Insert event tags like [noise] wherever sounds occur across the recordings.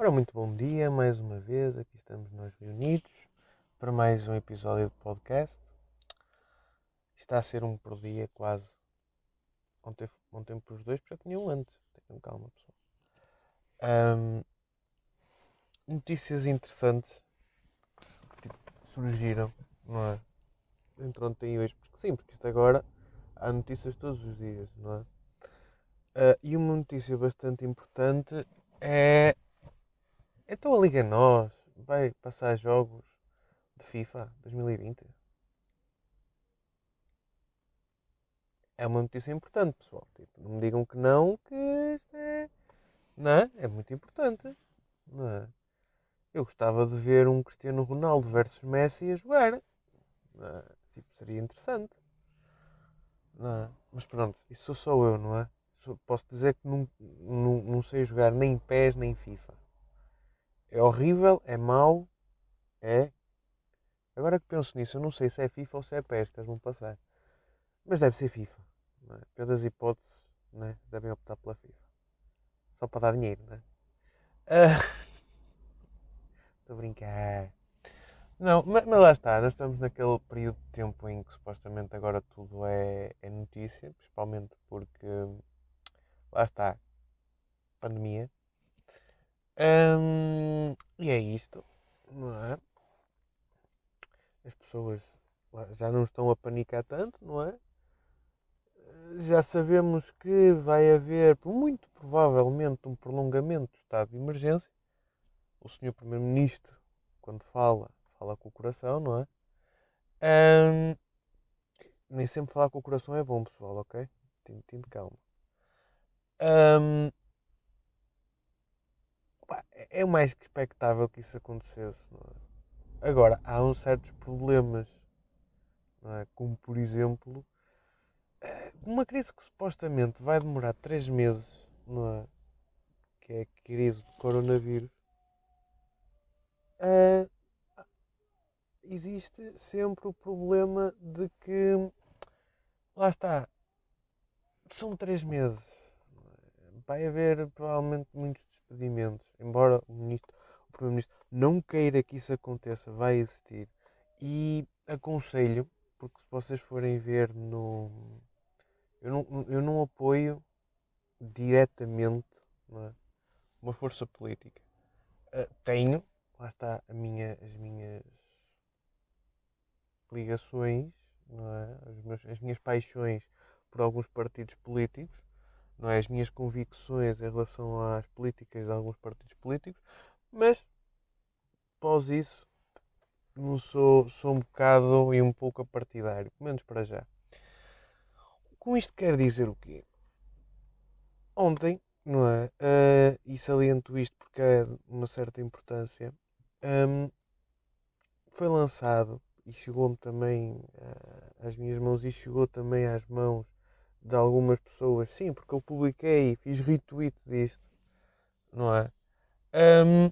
Ora, muito bom dia, mais uma vez, aqui estamos nós reunidos para mais um episódio do podcast. Está a ser um por dia quase. Ontem, ontem para os dois, porque já tinha um antes. Tenham calma, pessoal. Um, notícias interessantes que tipo, surgiram, não é? Entre ontem e hoje, porque sim, porque isto agora há notícias todos os dias, não é? Uh, e uma notícia bastante importante é então a Liga Nós vai passar jogos de FIFA 2020? É uma notícia importante, pessoal. Tipo, não me digam que não, que isto é. Não é? É muito importante. Não é? Eu gostava de ver um Cristiano Ronaldo versus Messi a jogar. É? Tipo, seria interessante. Não é? Mas pronto, isso sou só eu, não é? Posso dizer que não, não, não sei jogar nem PES nem FIFA. É horrível, é mau, é. Agora que penso nisso, eu não sei se é FIFA ou se é PES que vão passar. Mas deve ser FIFA. É? Pelas hipóteses, é? devem optar pela FIFA. Só para dar dinheiro, não é? [laughs] Estou uh... a brincar. Não, mas, mas, lá está, nós estamos naquele período de tempo em que supostamente agora tudo é, é notícia, principalmente porque lá está, pandemia, E é isto, não é? As pessoas já não estão a panicar tanto, não é? Já sabemos que vai haver, muito provavelmente, um prolongamento do estado de emergência. O senhor Primeiro-Ministro, quando fala, fala com o coração, não é? Nem sempre falar com o coração é bom, pessoal, ok? Tem de calma. Hum, é mais que expectável que isso acontecesse. É? Agora, há uns certos problemas, é? como por exemplo, eh, uma crise que supostamente vai demorar 3 meses, é? que é a crise do coronavírus, uh, existe sempre o problema de que, lá está, são 3 meses. É? Vai haver provavelmente muitos despedimentos, embora o ministro, o primeiro-ministro não queira que isso aconteça, vai existir. E aconselho, porque se vocês forem ver no eu não, eu não apoio diretamente é? uma força política. Uh, tenho, lá está minha, as minhas ligações, é? as, meus, as minhas paixões por alguns partidos políticos, não é? as minhas convicções em relação às políticas de alguns partidos políticos, mas após isso não sou, sou um bocado e um pouco partidário, pelo menos para já. Com isto quer dizer o quê? Ontem, não é? Uh, e saliento isto porque é de uma certa importância, um, foi lançado e chegou-me também uh, às minhas mãos e chegou também às mãos de algumas pessoas, sim, porque eu publiquei fiz retweet disto, não é? Um,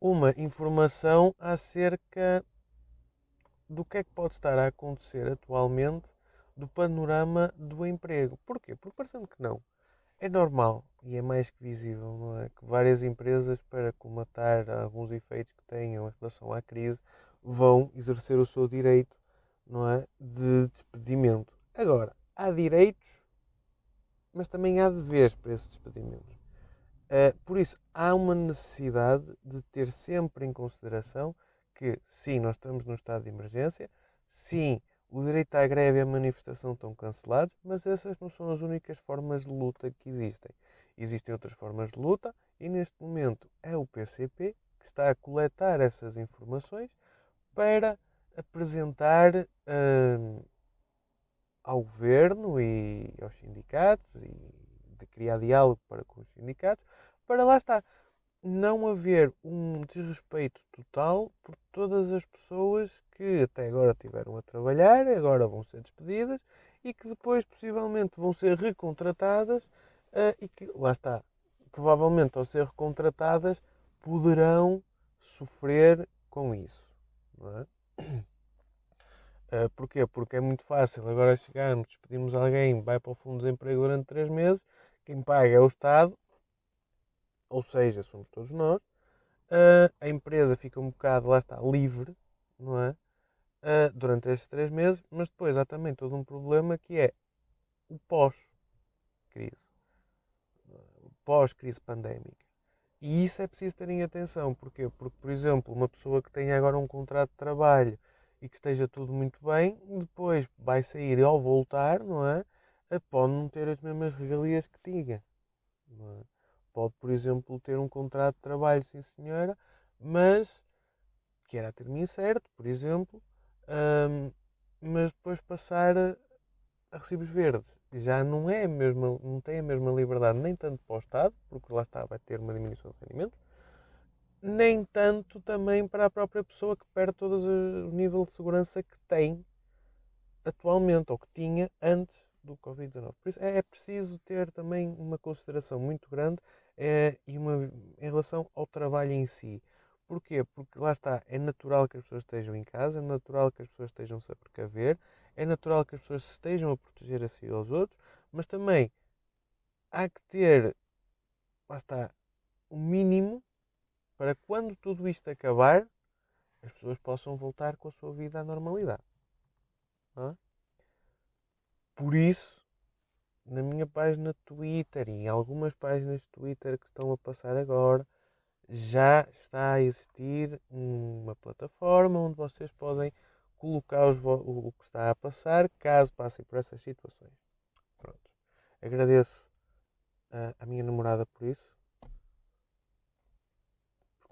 uma informação acerca do que é que pode estar a acontecer atualmente do panorama do emprego. Porquê? Porque parecendo que não. É normal e é mais que visível, não é? Que várias empresas, para comatar alguns efeitos que tenham em relação à crise, vão exercer o seu direito, não é? De despedimento. Agora, há direitos, mas também há deveres para esses despedimentos. Uh, por isso, há uma necessidade de ter sempre em consideração que, sim, nós estamos num estado de emergência, sim, o direito à greve e à manifestação estão cancelados, mas essas não são as únicas formas de luta que existem. Existem outras formas de luta e, neste momento, é o PCP que está a coletar essas informações para apresentar. Uh, ao governo e aos sindicatos e de criar diálogo para com os sindicatos, para lá está, não haver um desrespeito total por todas as pessoas que até agora tiveram a trabalhar, agora vão ser despedidas e que depois possivelmente vão ser recontratadas uh, e que, lá está, provavelmente ao ser recontratadas poderão sofrer com isso. Não é? Uh, porquê? Porque é muito fácil agora chegarmos, despedimos alguém, vai para o fundo de desemprego durante 3 meses, quem paga é o Estado ou seja, somos todos nós, uh, a empresa fica um bocado, lá está, livre, não é? Uh, durante estes três meses, mas depois há também todo um problema que é o pós-crise, pós-crise pandémica. E isso é preciso terem atenção. Porquê? Porque, por exemplo, uma pessoa que tenha agora um contrato de trabalho e que esteja tudo muito bem, depois vai sair e ao voltar, não é? Pode não ter as mesmas regalias que tinha. É? Pode, por exemplo, ter um contrato de trabalho, sim senhora, mas que era a termo incerto, por exemplo, mas depois passar a, a recibos verdes já não é mesma, não tem a mesma liberdade nem tanto para o Estado, porque lá está, vai ter uma diminuição de rendimentos, nem tanto também para a própria pessoa que perde todo o nível de segurança que tem atualmente, ou que tinha antes do Covid-19. Por isso é, é preciso ter também uma consideração muito grande é, e uma, em relação ao trabalho em si. Porquê? Porque lá está, é natural que as pessoas estejam em casa, é natural que as pessoas estejam-se a precaver, é natural que as pessoas estejam a proteger a si e aos outros, mas também há que ter, lá está, o mínimo para quando tudo isto acabar, as pessoas possam voltar com a sua vida à normalidade. É? Por isso, na minha página Twitter e em algumas páginas de Twitter que estão a passar agora, já está a existir uma plataforma onde vocês podem colocar o, que está a passar, caso passem por essas situações. Pronto. Agradeço a minha namorada por isso,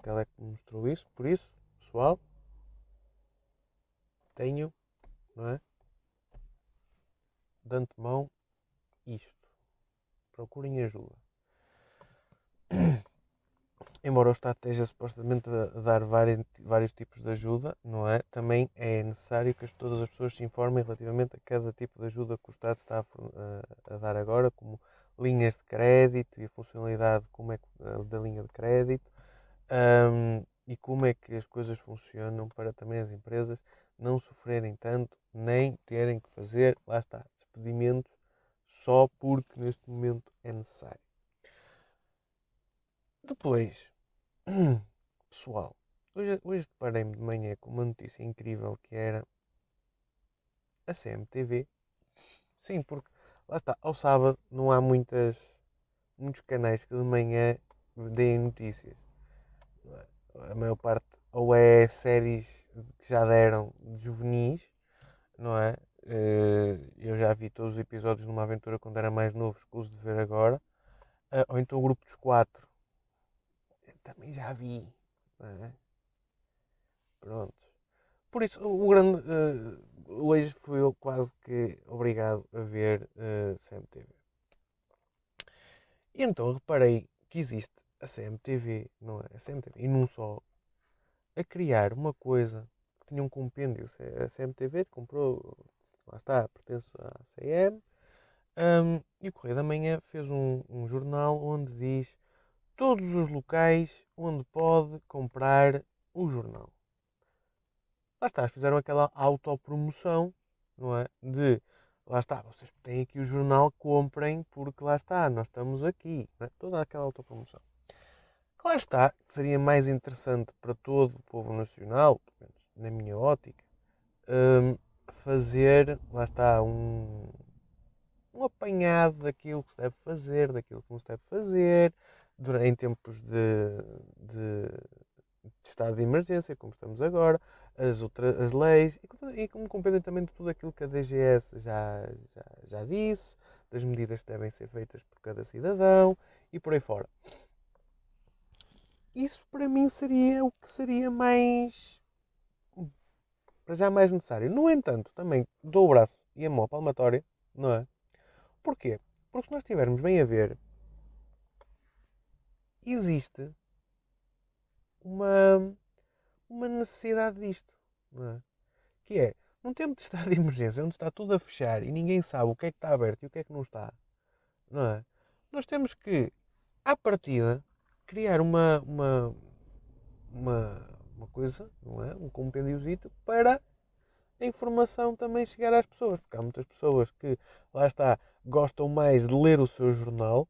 porque ela é que mostrou isso. Por isso, pessoal, tenho, não é? De antemão, isto. Procurem ajuda [clears throat] embora o Estado esteja supostamente a dar vários, vários tipos de ajuda, não é? Também é necessário que todas as pessoas se informem relativamente a cada tipo de ajuda que o Estado está a, a dar agora, como linhas de crédito e a funcionalidade como é, da linha de crédito um, e como é que as coisas funcionam para também as empresas não sofrerem tanto nem terem que fazer, lá está, despedimentos só porque neste momento é necessário. Depois, [clears throat] Pessoal, hoje, hoje deparei-me de manhã com uma notícia incrível que era a CMTV. Sim, porque lá está, ao sábado não há muitas, muitos canais que de manhã deem notícias. A maior parte ou é séries que já deram de juvenis, não é? Eh, eu já vi todos os episódios numa aventura quando era mais novo, escuso de ver agora. Eh, ou então o grupo dos quatro, também já vi. É? Pronto. Por isso, o grande. Hoje fui eu quase que obrigado a ver uh, CMTV. E então reparei que existe a CMTV, não é? A CMTV, e não só, a criar uma coisa que tinha um compêndio. A CMTV comprou, lá está, pertence à CM. Um, e o Correio da Manhã fez um, um jornal onde diz todos os locais onde pode comprar o jornal. Lá está, fizeram aquela autopromoção, não é? De lá está, vocês têm aqui o jornal, comprem, porque lá está, nós estamos aqui. É? Toda aquela autopromoção. Claro está que seria mais interessante para todo o povo nacional, na minha ótica, hum, fazer, lá está, um, um apanhado daquilo que se deve fazer, daquilo que não se deve fazer, em tempos de, de, de, estado de emergência, como estamos agora, as, outras, as leis, e, e como compreendem também tudo aquilo que a DGS já, já, já disse, das medidas que devem ser feitas por cada cidadão e por aí fora. Isso para mim seria o que seria mais. para já mais necessário. No entanto, também dou o braço e a mão palmatória, não é? Porquê? Porque se nós estivermos bem a ver, existe uma, uma necessidade disto. Não é? Que é, num tempo de estado de [laughs] emergência, onde está tudo a fechar e ninguém sabe o que é que está aberto e o que é que não está, não é? Nós temos que, à partida, criar uma, uma, uma, uma coisa, não é? Um compêndiozito para a informação também chegar às pessoas. Porque há muitas pessoas que, lá está, gostam mais de ler o seu jornal,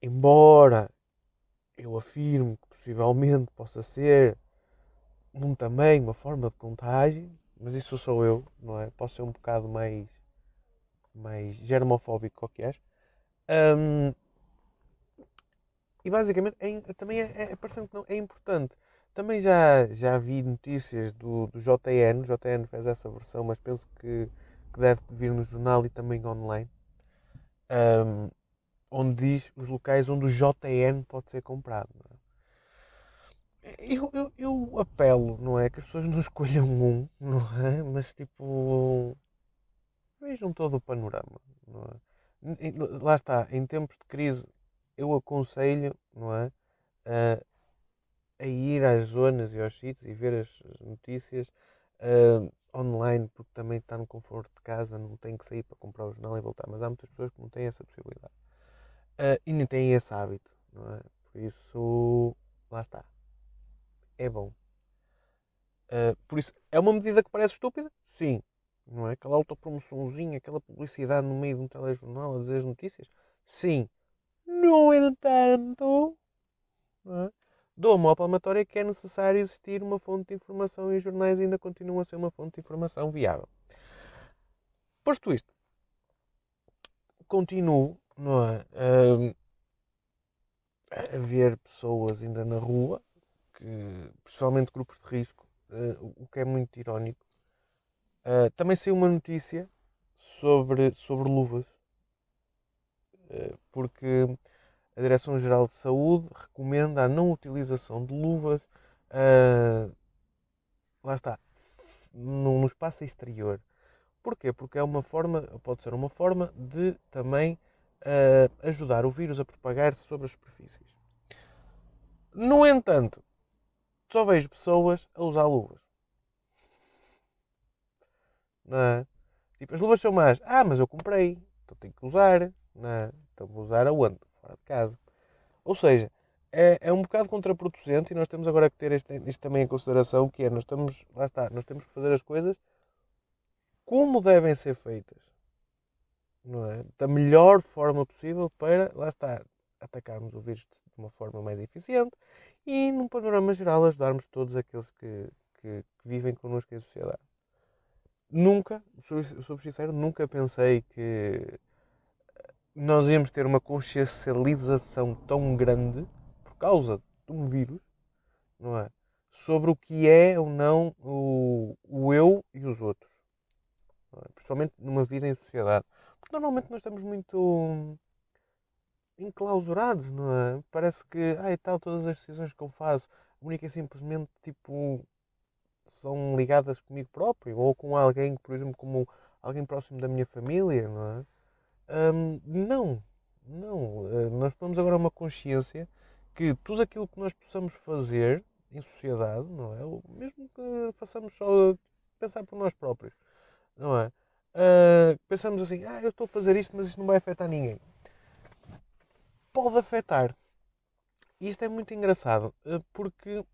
embora eu afirmo que possivelmente possa ser um também uma forma de contagem, mas isso sou eu, não é? Posso ser um bocado mais, mais germofóbico qualquer. Um, e basicamente é, também é, é, parecendo que não, é importante. Também já, já vi notícias do, do JN, o JN fez essa versão, mas penso que, que deve vir no jornal e também online. Um, onde diz os locais onde o JN pode ser comprado. É? Eu, eu, eu, apelo, não é? Que as pessoas não [laughs] escolham um, não é? Mas tipo. Vejam todo o panorama, não é? Lá está, em tempos de crise, eu aconselho, não é? A, ir às zonas e aos sítios e ver as, notícias uh, online, porque também está no conforto de casa, não tem que sair para comprar o jornal e voltar. Mas há muitas pessoas que não têm essa possibilidade uh, e nem têm esse hábito, não é? Por isso, lá está. É bom. Uh, por isso, é uma medida que parece estúpida? Sim. Não é? Aquela autopromoçãozinha, aquela publicidade no meio de um telejornal a dizer as notícias? Sim. No entanto, é? dou uma palmatória que é necessário existir uma fonte de informação e os jornais ainda continuam a ser uma fonte de informação viável. Posto isto, continuo não é? Uh, a ver pessoas ainda na rua, que, principalmente grupos de risco, uh, o que é muito irónico. Uh, também saiu uma notícia sobre, sobre luvas, porque a Direção-Geral de Saúde recomenda a não utilização de luvas, lá está, no, espaço exterior. Porquê? Porque é uma forma, pode ser uma forma de também uh, ajudar o vírus a propagar-se sobre as superfícies. No entanto, só vejo pessoas a usar luvas. Não é? Tipo, as luvas são más. Ah, mas eu comprei. Então tenho que usar. Não é? Então vou usar aonde? Fora de casa. Ou seja, é, é um bocado contraproducente e nós temos agora que ter isto, também em consideração, que é, nós estamos, lá está, nós temos que fazer as coisas como devem ser feitas não é? da melhor forma possível para, lá está, atacarmos o vírus de uma forma mais eficiente e, num panorama geral, ajudarmos todos aqueles que, que, que vivem connosco em sociedade. Nunca, sou sincero, nunca pensei que nós íamos ter uma consciencialização tão grande por causa de um vírus, não é? Sobre o que é ou não o, o eu e os outros. É? Principalmente numa vida em sociedade. Porque normalmente nós estamos muito enclausurados, não é? Parece que, ah, e tal, todas as decisões que eu faço, única e simplesmente, tipo, são ligadas comigo próprio ou com alguém, por exemplo, como alguém próximo da minha família, não é? Não, não. Uh, nós temos agora uma consciência que tudo aquilo que nós possamos fazer em sociedade, não é? Mesmo que façamos só pensar por nós próprios, não é? uh, pensamos assim, ah, eu estou a fazer isto, mas isto não vai afetar ninguém. Pode afetar. Isto é muito engraçado, uh, porque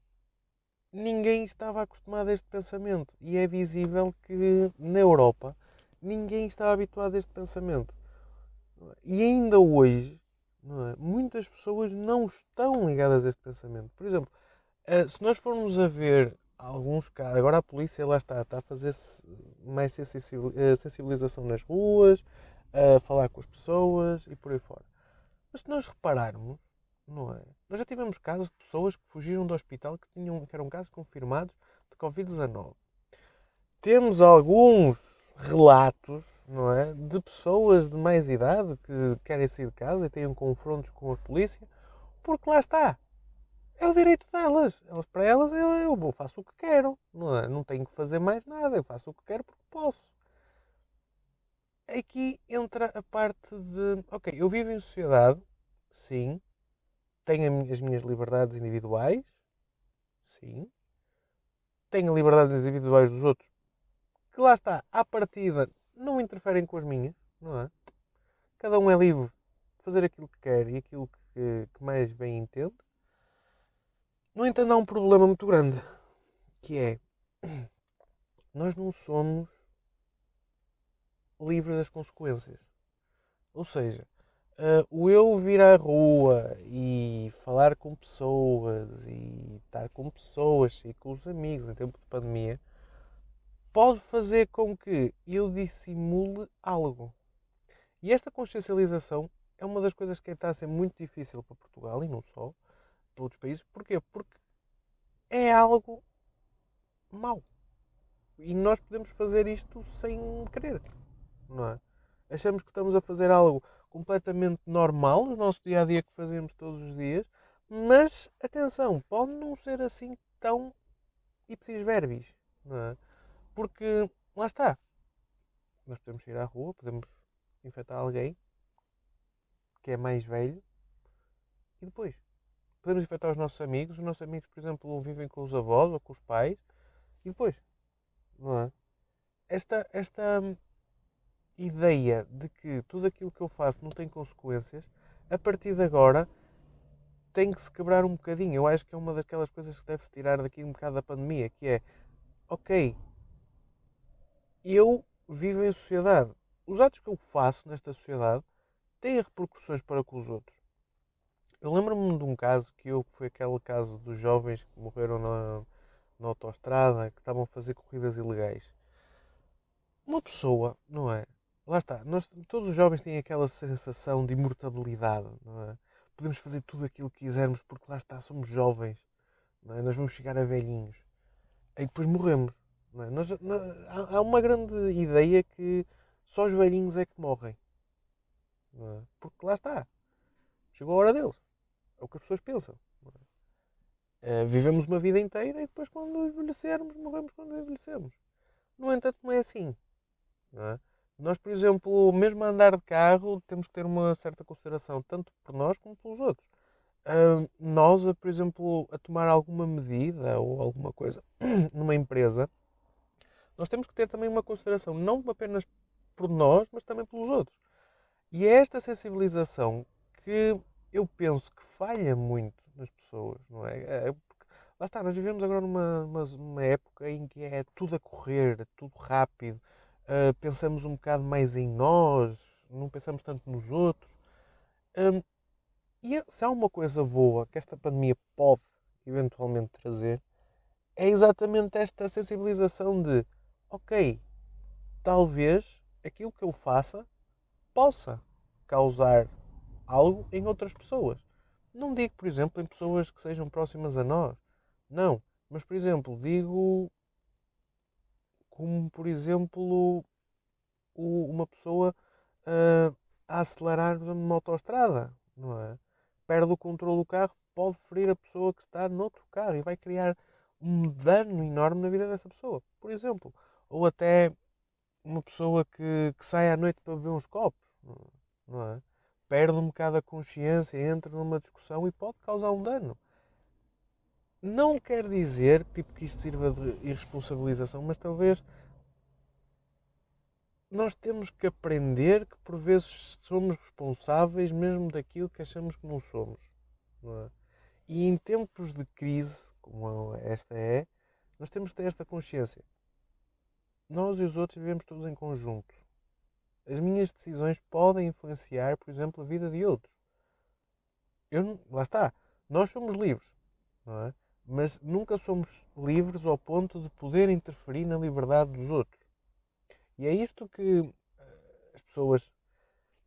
ninguém estava acostumado a este pensamento. E é visível que na Europa ninguém estava habituado a este pensamento. E ainda hoje, é? muitas pessoas não estão ligadas a este pensamento. Por exemplo, uh, se nós formos a ver alguns casos. Agora a polícia lá está, está a fazer mais eh, sensibilização nas ruas, a falar com as pessoas e por aí fora. Mas se nós repararmos, não é? Nós já tivemos casos de pessoas que fugiram do hospital que, tinham, que eram casos confirmados de Covid-19. Temos alguns relatos, não é? De pessoas de mais idade que querem sair de casa e têm confrontos com a polícia, porque lá está, é o direito delas. Elas, para elas, eu, eu vou, faço o que quero. Não, é? não tenho que fazer mais nada. Eu faço o que quero porque posso. Aqui entra a parte de. Ok, eu vivo em sociedade, sim. Tenho as minhas liberdades individuais, sim. Tenho liberdades individuais dos outros, que lá está, à partida, não interferem com as minhas, não é? Cada um é livre de fazer aquilo que quer e aquilo que, que mais bem entende. No entanto, há um problema muito grande, que é [clears throat] nós não somos livres das consequências. Ou seja, uh, o eu vir à rua e falar com pessoas e estar com pessoas e com os amigos em tempo de pandemia pode fazer com que eu dissimule algo. E esta consciencialização é uma das coisas que está a ser muito difícil para Portugal e não só, para outros países. Porquê? Porque é algo mau. E nós podemos fazer isto sem querer, não é? Achamos que estamos a fazer algo completamente normal no nosso dia a dia que fazemos todos os dias, mas atenção, pode não ser assim tão ipsis verbis, não é? Porque lá está, nós podemos ir à rua, podemos infectar alguém que é mais velho e depois podemos infectar os nossos amigos. Os nossos amigos, por exemplo, vivem com os avós ou com os pais e depois, não é? Esta, esta ideia de que tudo aquilo que eu faço não tem consequências, a partir de agora tem que se quebrar um bocadinho. Eu acho que é uma daquelas coisas que deve-se tirar daqui um bocado da pandemia, que é, ok, eu vivo em sociedade. Os atos que eu faço nesta sociedade têm repercussões para com os outros. Eu lembro-me de um caso que eu, foi aquele caso dos jovens que morreram na, na autoestrada, que estavam a fazer corridas ilegais. Uma pessoa, não é? Lá está. Nós, todos os jovens têm aquela sensação de imortabilidade. Não é? Podemos fazer tudo aquilo que quisermos porque lá está, somos jovens. Não é? Nós vamos chegar a velhinhos. E depois morremos. É? Nós, há, há, uma grande ideia que só os velhinhos é que morrem. É? Porque lá está. Chegou a hora deles. É o que as pessoas pensam. É? vivemos uma vida inteira e depois, quando envelhecermos, morremos quando envelhecemos. No entanto, não é assim. Não é? Nós, por exemplo, mesmo a andar de carro, temos que ter uma certa consideração, tanto por nós como pelos outros. Uh, nós, por exemplo, a tomar alguma medida ou alguma coisa [clears throat] numa empresa, nós temos que ter também uma consideração, não apenas por nós, mas também pelos outros. E é esta sensibilização que eu penso que falha muito nas pessoas, não é? é porque, lá está, nós vivemos agora numa, numa, numa época em que é tudo a correr, é tudo rápido, uh, pensamos um bocado mais em nós, não pensamos tanto nos outros. Um, e se há uma coisa boa que esta pandemia pode eventualmente trazer, é exatamente esta sensibilização de, ok, talvez aquilo que eu faça possa causar algo em outras pessoas. Não digo, por exemplo, em pessoas que sejam próximas a nós. Não. Mas, por exemplo, digo como por exemplo uma pessoa uh, a acelerar numa autoestrada, não é? Perde o controle do carro, pode ferir a pessoa que está noutro carro e vai criar um dano enorme na vida dessa pessoa, por exemplo. Ou até uma pessoa que, que sai à noite para beber uns copos, não é? Perde um bocado a consciência, entra numa discussão e pode causar um dano. Não quer dizer tipo, que isto sirva de irresponsabilização, mas talvez nós temos que aprender que por vezes somos responsáveis mesmo daquilo que achamos que não somos. Não é? E em tempos de crise, como esta é, nós temos que ter esta consciência. Nós e os outros vivemos todos em conjunto. As minhas decisões podem influenciar, por exemplo, a vida de outros. Eu, lá está. Nós somos livres. Não é? mas nunca somos livres ao ponto de poder interferir na liberdade dos outros. E é isto que eh, as pessoas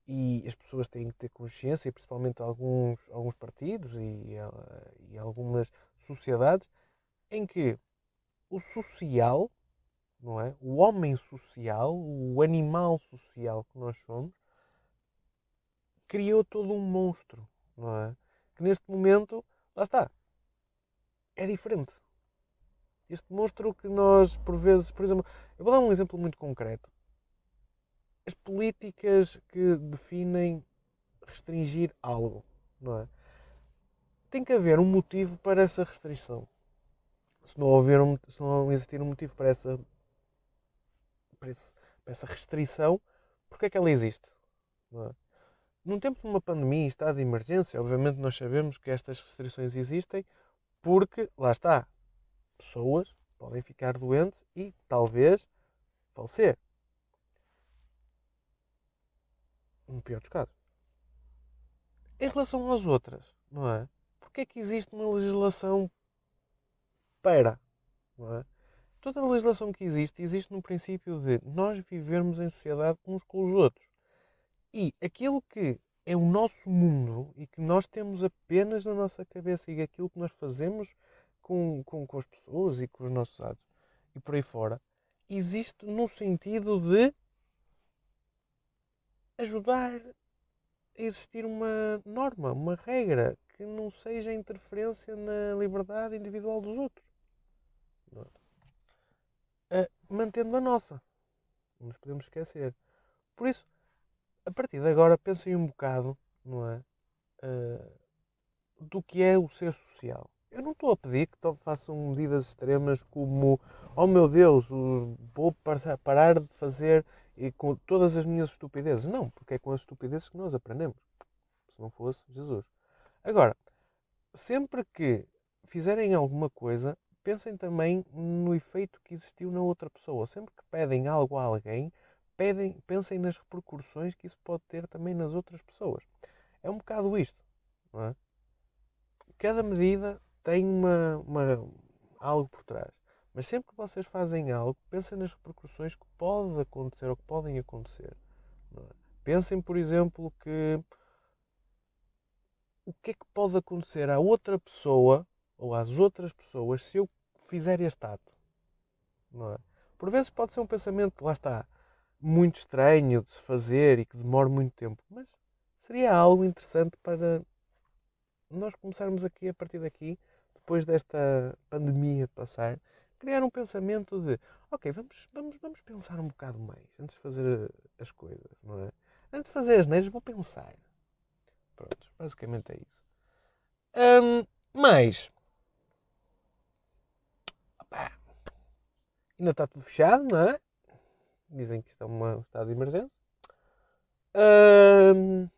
e as pessoas têm que ter consciência, e principalmente alguns, alguns partidos e, eh, e algumas sociedades, em que o social, não é? O homem social, o animal social que nós somos, criou todo um monstro, não é? Que neste momento, lá está, é diferente. Este monstro que nós, por vezes, por exemplo, eu vou dar um exemplo muito concreto. As políticas que definem restringir algo, não é? Tem que haver um motivo para essa restrição. Se não, houver um, se não existir um motivo para essa, para, esse, para essa restrição, porque é que ela existe? Não é? Num tempo de uma pandemia e estado de emergência, obviamente nós sabemos que estas restrições existem porque, lá está, pessoas podem ficar doentes e talvez falecer. No pior dos casos. em relação às outras, não é? Porque é que existe uma legislação para, não é? Toda a legislação que existe, existe no princípio de nós vivermos em sociedade uns com os outros. E aquilo que é o nosso mundo e que nós temos apenas na nossa cabeça e aquilo que nós fazemos com, com, com as pessoas e com os nossos atos e por aí fora, existe no sentido de ajudar a existir uma norma, uma regra que não seja interferência na liberdade individual dos outros. Mantendo a nossa. Não nos podemos esquecer. Por isso, a partir de agora, pensem um bocado, não é? Uh, do que é o ser social. Eu não estou a pedir que façam medidas extremas como, oh meu Deus, vou parar de fazer com todas as minhas estupidezes. Não, porque é com as estupidezes que nós aprendemos. Se não fosse Jesus. Agora, sempre que fizerem alguma coisa, pensem também no efeito que existiu na outra pessoa. Sempre que pedem algo a alguém, pedem, pensem nas repercussões que isso pode ter também nas outras pessoas. É um bocado isto. Não é? Cada medida tem uma, uma, algo por trás. Mas sempre que vocês fazem algo, pensem nas repercussões que pode acontecer ou que podem acontecer. É? Pensem, por exemplo, que o que é que pode acontecer à outra pessoa ou às outras pessoas se eu fizer este ato. É? Por vezes pode ser um pensamento, lá está, muito estranho de se fazer e que demora muito tempo, mas seria algo interessante para nós começarmos aqui, a partir daqui, depois desta pandemia passar, criar um pensamento de ok, vamos, vamos, vamos pensar um bocado mais antes de fazer as coisas, não é? Antes de fazer as neiras, vou pensar. Pronto, basicamente é isso. Um, mais, ainda está tudo fechado, não é? Dizem que isto é um estado de emergência. Um.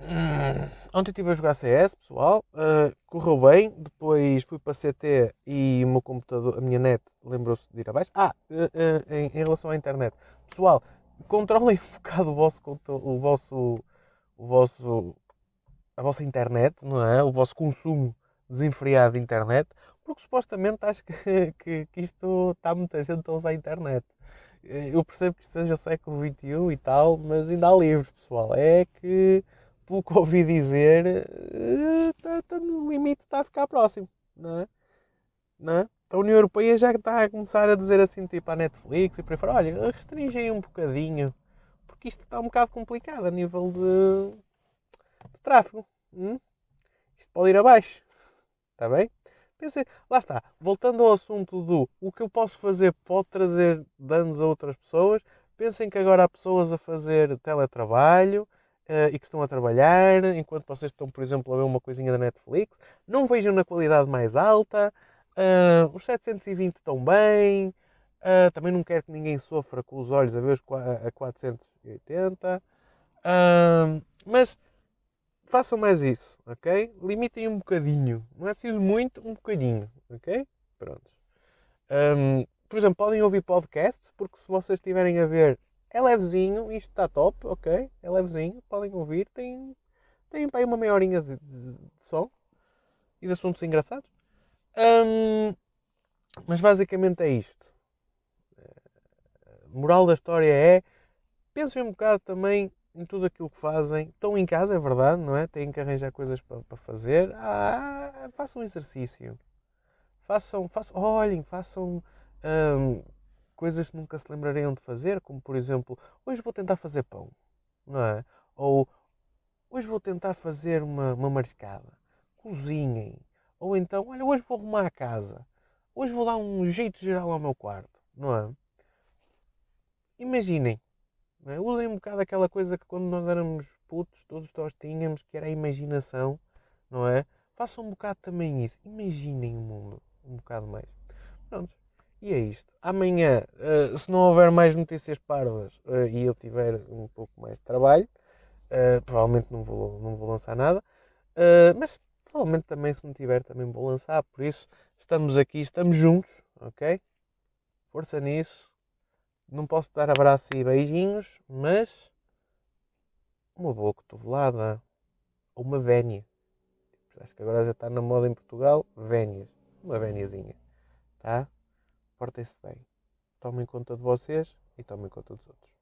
Hum, ontem estive a jogar CS, pessoal. Uh, correu bem. Depois fui para CT e o meu computador, a minha net, lembrou-se de ir abaixo. Ah, uh, uh, em, em, relação à internet. Pessoal, controlem [laughs] um bocado o vosso, o vosso, o vosso, a vossa internet, não é? O vosso consumo desenfreado de internet, porque supostamente acho que, [laughs] que, que isto está muita gente a usar a internet. Eu percebo que isto seja o século XXI e tal, mas ainda há livros, pessoal. É que, pelo que [laughs] ouvi dizer, está, está no limite, está a ficar próximo, não é? Não é? A União Europeia já está a começar a dizer assim, tipo a Netflix e por aí fora, olha, restringem um bocadinho, porque isto está um bocado complicado a nível de, de tráfego. Hum? Isto pode ir abaixo. Está bem? Pensei, lá está. Voltando ao assunto do o que eu posso fazer pode trazer danos a outras pessoas. Pensem que agora há pessoas a fazer teletrabalho uh, e que estão a trabalhar enquanto vocês estão, por exemplo, a ver uma coisinha da Netflix. Não vejam na qualidade mais alta. Uh, os 720 estão bem. Uh, também não quero que ninguém sofra com os olhos a ver a 480. mas façam mais isso, ok? Limitem um bocadinho. Não é preciso muito, um bocadinho, ok? Pronto. Um, por exemplo, podem ouvir podcasts, porque se vocês estiverem a ver, é levezinho, isto está top, ok? É levezinho, podem ouvir, tem, tem para aí uma meia horinha de, de, de som e de assuntos engraçados. Um, mas basicamente é isto. A moral da história é pensem um bocado também em tudo aquilo que fazem. Estão em casa, é verdade, não é? Têm que arranjar coisas para, para fazer. Ah, façam exercício. Façam, façam, olhem, façam hum, coisas que nunca se lembrariam de fazer, como por exemplo, hoje vou tentar fazer pão, não é? Ou hoje vou tentar fazer uma, uma mariscada. Cozinhem. Ou então, olha, hoje vou arrumar a casa. Hoje vou dar um jeito geral ao meu quarto, não é? Imaginem, é? Usem um bocado aquela coisa que quando nós éramos putos, todos nós tínhamos, que era a imaginação, não é? Façam um bocado também isso. Imaginem o mundo um bocado mais. Pronto. E é isto. Amanhã, uh, se não houver mais notícias parvas uh, e eu tiver um pouco mais de trabalho, uh, provavelmente não vou, não vou lançar nada. mas provavelmente também, se não tiver, também vou lançar. Por isso, estamos aqui, estamos juntos, ok? Força nisso. Não posso dar abraços e beijinhos, mas uma boa cotovelada ou uma vénia. Acho que agora já está na moda em Portugal, vénias. Uma véniazinha, tá? Portem-se bem. Tomem conta de vocês e tomem conta dos outros.